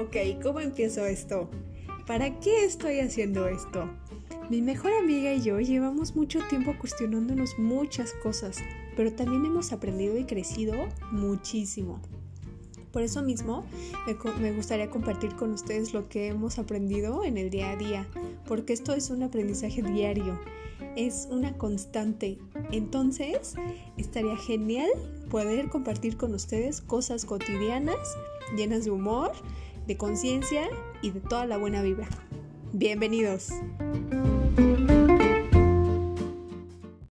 Ok, ¿cómo empiezo esto? ¿Para qué estoy haciendo esto? Mi mejor amiga y yo llevamos mucho tiempo cuestionándonos muchas cosas, pero también hemos aprendido y crecido muchísimo. Por eso mismo me, gustaría compartir con ustedes lo que hemos aprendido en el día a día, porque esto es un aprendizaje diario, es una constante. Entonces, estaría genial poder compartir con ustedes cosas cotidianas, llenas de humor, de conciencia y de toda la buena vibra. Bienvenidos.